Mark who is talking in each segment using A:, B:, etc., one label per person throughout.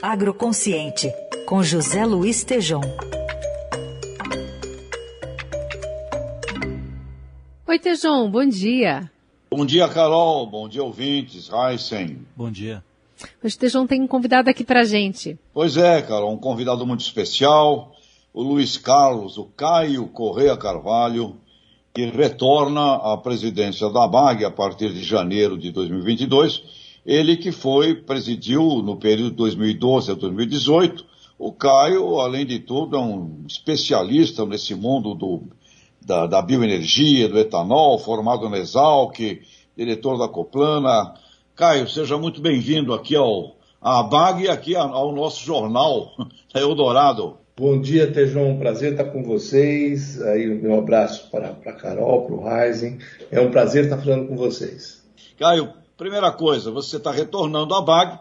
A: Agroconsciente, com José Luiz Tejom.
B: Oi, Tejom, bom dia.
C: Bom dia, Carol. Bom dia, ouvintes. Heisen.
D: Bom dia.
B: Hoje o Tejom tem um convidado aqui pra gente.
C: Pois é, Carol, um convidado muito especial, o Luiz Carlos, o Caio Correia Carvalho, que retorna à presidência da BAG a partir de janeiro de 2022. Ele que foi, presidiu no período de 2012 a 2018. O Caio, além de tudo, é um especialista nesse mundo do, da, da bioenergia, do etanol, formado na Exalc, diretor da Coplana. Caio, seja muito bem-vindo aqui ao à BAG e aqui ao nosso jornal, Eldorado.
E: Bom dia, Tejão. Prazer estar com vocês. Aí, meu abraço para a Carol, para o Ryzen. É um prazer estar falando com vocês.
C: Caio, primeira coisa, você está retornando à BAG.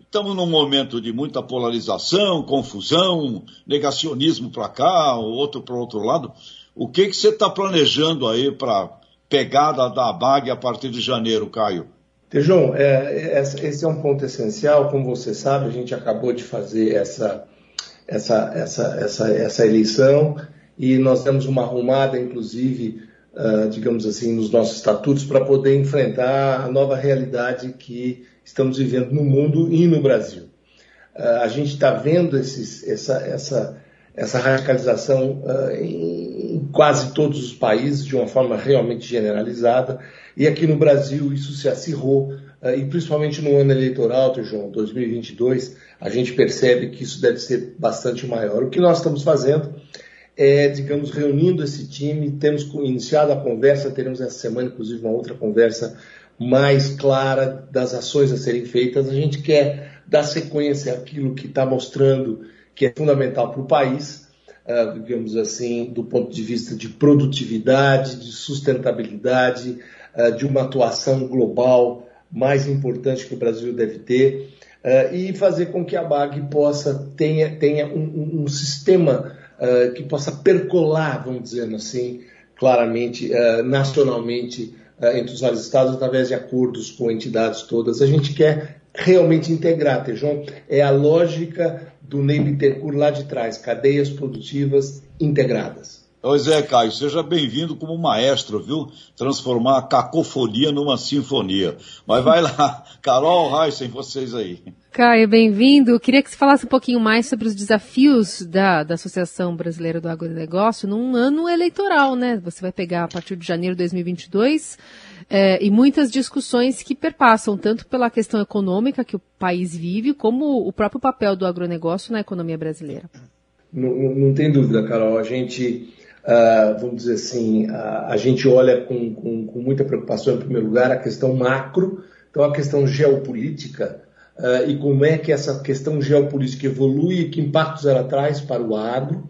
C: Estamos num momento de muita polarização, confusão, negacionismo para cá, outro para o outro lado. O que, que você está planejando aí para pegada da BAG a partir de janeiro, Caio?
E: Tejão, é, esse é um ponto essencial. Como você sabe, a gente acabou de fazer essa, essa, essa, essa, essa eleição e nós demos uma arrumada, inclusive, uh, digamos assim, nos nossos estatutos para poder enfrentar a nova realidade que estamos vivendo no mundo e no Brasil. Uh, a gente está vendo esses, essa, essa, essa radicalização uh, em quase todos os países de uma forma realmente generalizada e aqui no Brasil isso se acirrou e principalmente no ano eleitoral, João, 2022, a gente percebe que isso deve ser bastante maior. O que nós estamos fazendo é, digamos, reunindo esse time, temos iniciado a conversa, teremos essa semana, inclusive, uma outra conversa mais clara das ações a serem feitas. A gente quer dar sequência àquilo que está mostrando que é fundamental para o país, uh, digamos assim, do ponto de vista de produtividade, de sustentabilidade, uh, de uma atuação global mais importante que o Brasil deve ter, uh, e fazer com que a BAG possa tenha, tenha um, um, um sistema que possa percolar, vamos dizer assim, claramente, nacionalmente, entre os vários estados, através de acordos com entidades todas. A gente quer realmente integrar, Tejon, é a lógica do Ney lá de trás, cadeias produtivas integradas.
C: Pois é, Caio, seja bem-vindo como maestro, viu? Transformar a cacofonia numa sinfonia. Mas vai lá, Carol, Heisen, vocês aí.
B: Caio, bem-vindo. Queria que você falasse um pouquinho mais sobre os desafios da, da Associação Brasileira do Agronegócio num ano eleitoral, né? Você vai pegar a partir de janeiro de 2022 é, e muitas discussões que perpassam tanto pela questão econômica que o país vive, como o próprio papel do agronegócio na economia brasileira.
E: Não, não tem dúvida, Carol. A gente, uh, vamos dizer assim, uh, a gente olha com, com, com, muita preocupação, em primeiro lugar, a questão macro, então a questão geopolítica, uh, e como é que essa questão geopolítica evolui e que impactos ela traz para o agro.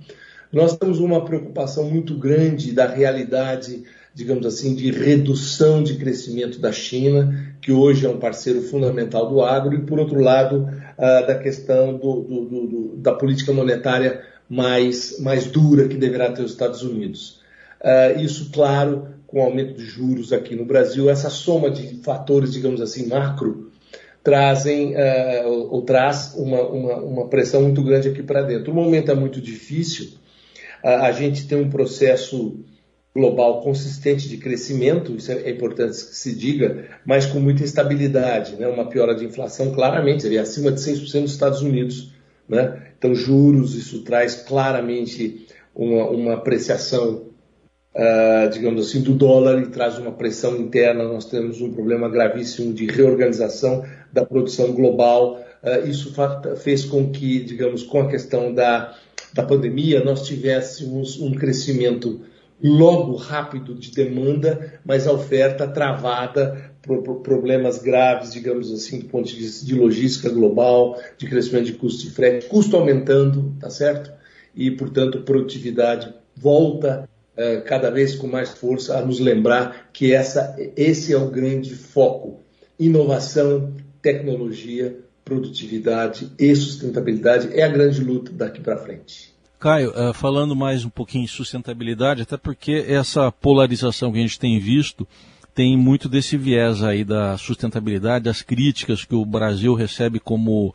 E: Nós temos uma preocupação muito grande da realidade digamos assim, de redução de crescimento da China, que hoje é um parceiro fundamental do agro, e, por outro lado, uh, da questão do, do, do, da política monetária mais, mais dura que deverá ter os Estados Unidos. Uh, isso, claro, com o aumento de juros aqui no Brasil, essa soma de fatores, digamos assim, macro, trazem uh, ou, ou, traz uma, uma, uma, pressão muito grande aqui para dentro. O momento é muito difícil, a gente tem um processo global consistente de crescimento, isso é, importante que se diga, mas com muita instabilidade, né? uma piora de inflação claramente, seria acima de 6% nos Estados Unidos. Né? Então, juros, isso traz claramente uma, uma apreciação, uh, digamos assim, do dólar e traz uma pressão interna. Nós temos um problema gravíssimo de reorganização da produção global. Uh, isso fez com que, digamos, com a questão da, da pandemia, nós tivéssemos um crescimento logo rápido de demanda, mas a oferta travada por, problemas graves, digamos assim, do ponto de vista de logística global, de crescimento de custo de frete, custo aumentando, tá certo? E, portanto, produtividade volta uh, cada vez com mais força a nos lembrar que essa, esse é o grande foco: inovação, tecnologia, produtividade e sustentabilidade é a grande luta daqui para frente.
D: Caio, uh, falando mais um pouquinho de sustentabilidade, até porque essa polarização que a gente tem visto tem muito desse viés aí da sustentabilidade, das críticas que o Brasil recebe como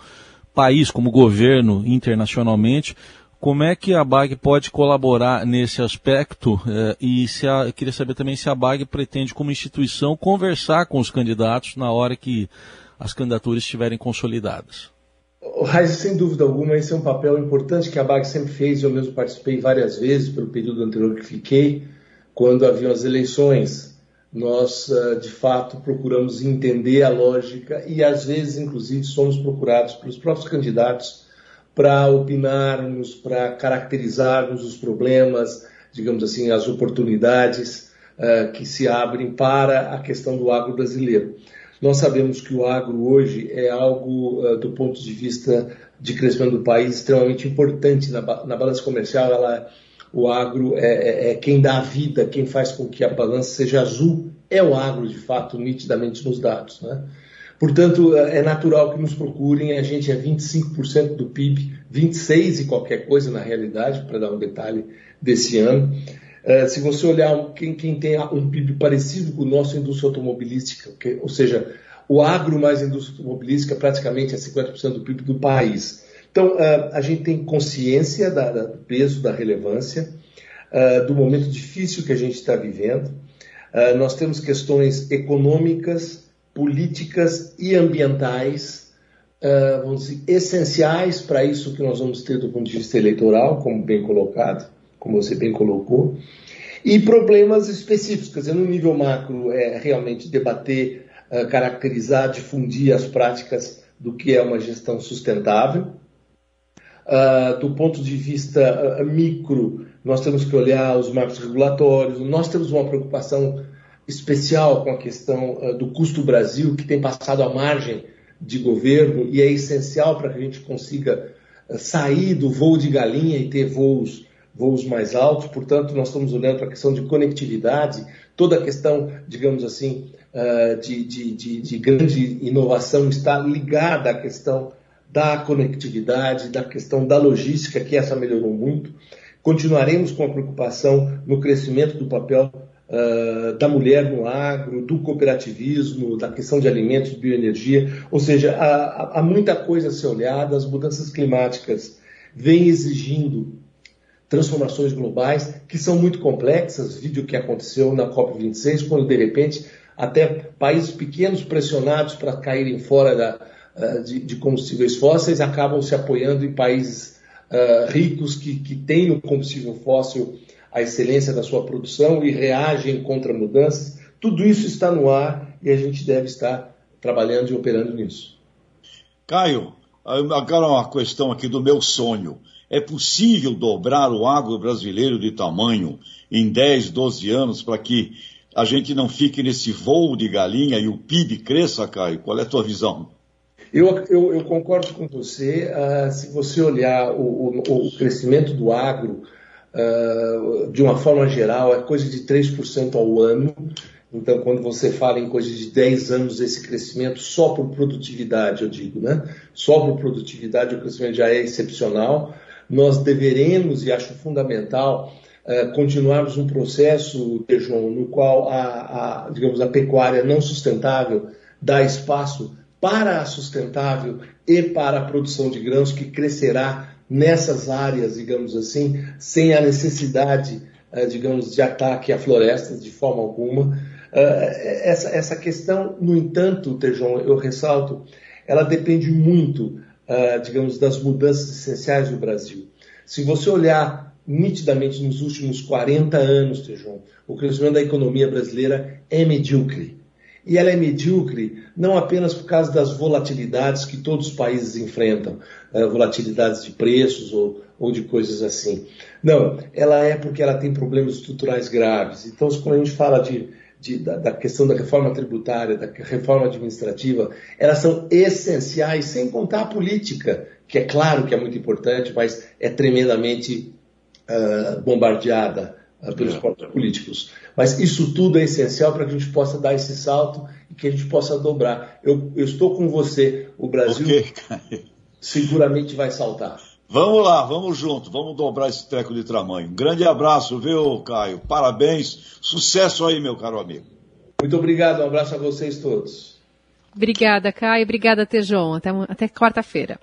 D: país, como governo internacionalmente, como é que a BAG pode colaborar nesse aspecto? Eh, e se a, queria saber também se a BAG pretende, como instituição, conversar com os candidatos na hora que as candidaturas estiverem consolidadas.
E: Raiz, sem dúvida alguma, esse é um papel importante que a BAG sempre fez. Eu mesmo participei várias vezes pelo período anterior que fiquei, quando haviam as eleições. Nós, eh, de fato, procuramos entender a lógica e, às vezes, inclusive, somos procurados pelos próprios candidatos para opinarmos, para caracterizarmos os problemas, digamos assim, as oportunidades uh, que se abrem para a questão do agro brasileiro. Nós sabemos que o agro hoje é algo, uh, do ponto de vista de crescimento do país, extremamente importante. Na, na balança comercial, ela, o agro é, é, é quem dá a vida, quem faz com que a balança seja azul, é o agro, de fato, nitidamente nos dados. Né? Portanto, é natural que nos procurem. A gente é 25% do PIB, 26% e qualquer coisa na realidade, para dar um detalhe desse ano. Uh, se você olhar quem, quem, tem um PIB parecido com o nosso, indústria automobilística, que, ou seja, o agro mais indústria automobilística praticamente é 50% do PIB do país. Então, uh, a gente tem consciência da, da, do peso, da relevância, uh, do momento difícil que a gente está vivendo. nós temos questões econômicas, políticas e ambientais, vamos dizer, essenciais para isso que nós vamos ter do ponto de vista eleitoral, como bem colocado, como você bem colocou, e problemas específicos, quer dizer, no nível macro é realmente debater, uh, caracterizar, difundir as práticas do que é uma gestão sustentável. Uh, do ponto de vista uh, micro, nós temos que olhar os marcos regulatórios, nós temos uma preocupação especial com a questão do custo Brasil, que tem passado à margem de governo e é essencial para que a gente consiga sair do voo de galinha e ter voos, voos mais altos. Portanto, nós estamos olhando para a questão de conectividade, toda a questão, digamos assim, uh, de, de, de, de grande inovação está ligada à questão da conectividade, da questão da logística, que essa melhorou muito. Continuaremos com a preocupação no crescimento do papel uh, da mulher no agro, do cooperativismo, da questão de alimentos, bioenergia. Ou seja, há, há muita coisa a ser olhada, as mudanças climáticas vêm exigindo transformações globais que são muito complexas. Vídeo que aconteceu na COP26, quando de repente até países pequenos pressionados para caírem fora da, uh, de, de, combustíveis fósseis acabam se apoiando em países uh, ricos que, que têm o combustível fóssil a excelência da sua produção e reagem contra mudanças. Tudo isso está no ar e a gente deve estar trabalhando e operando nisso.
C: Caio, agora uma questão aqui do meu sonho. É possível dobrar o agro brasileiro de tamanho em 10, 12 anos para que a gente não fique nesse voo de galinha e o PIB cresça, Caio? Qual é a tua visão?
E: Eu, eu, eu concordo com você. Uh, se você olhar o, o, o crescimento do agro, uh, de uma forma geral, é coisa de 3% ao ano. Então, quando você fala em coisa de 10 anos, esse crescimento só por produtividade, eu digo, né? Só por produtividade o crescimento já é excepcional. Nós deveremos, e acho fundamental, uh, continuarmos um processo, João, no qual a, a, digamos, a pecuária não sustentável dá espaço para a sustentável e para a produção de grãos que crescerá nessas áreas, digamos assim, sem a necessidade, uh, digamos, de ataque a florestas de forma alguma. Uh, essa, essa questão, no entanto, Tejon, eu ressalto, ela depende muito, uh, digamos, das mudanças essenciais do Brasil. Se você olhar nitidamente nos últimos 40 anos, Tejon, o crescimento da economia brasileira é medíocre. E ela é medíocre não apenas por causa das volatilidades que todos os países enfrentam, uh, volatilidades de preços ou, ou de coisas assim. Não, ela é porque ela tem problemas estruturais graves. Então, quando a gente fala de, de, da, da, questão da reforma tributária, da reforma administrativa, elas são essenciais, sem contar a política, que é claro que é muito importante, mas é tremendamente uh, bombardeada uh, pelos é. próprios políticos. Mas isso tudo é essencial para que a gente possa dar esse salto e que a gente possa dobrar. Eu, eu estou com você. O Brasil okay. seguramente vai saltar.
C: Vamos lá, vamos junto, vamos dobrar esse treco de tamanho. Um grande abraço, viu, Caio? Parabéns, sucesso aí, meu caro amigo.
E: Muito obrigado, um abraço a vocês todos.
B: Obrigada, Caio. Obrigada, Tejon. Até, até quarta-feira.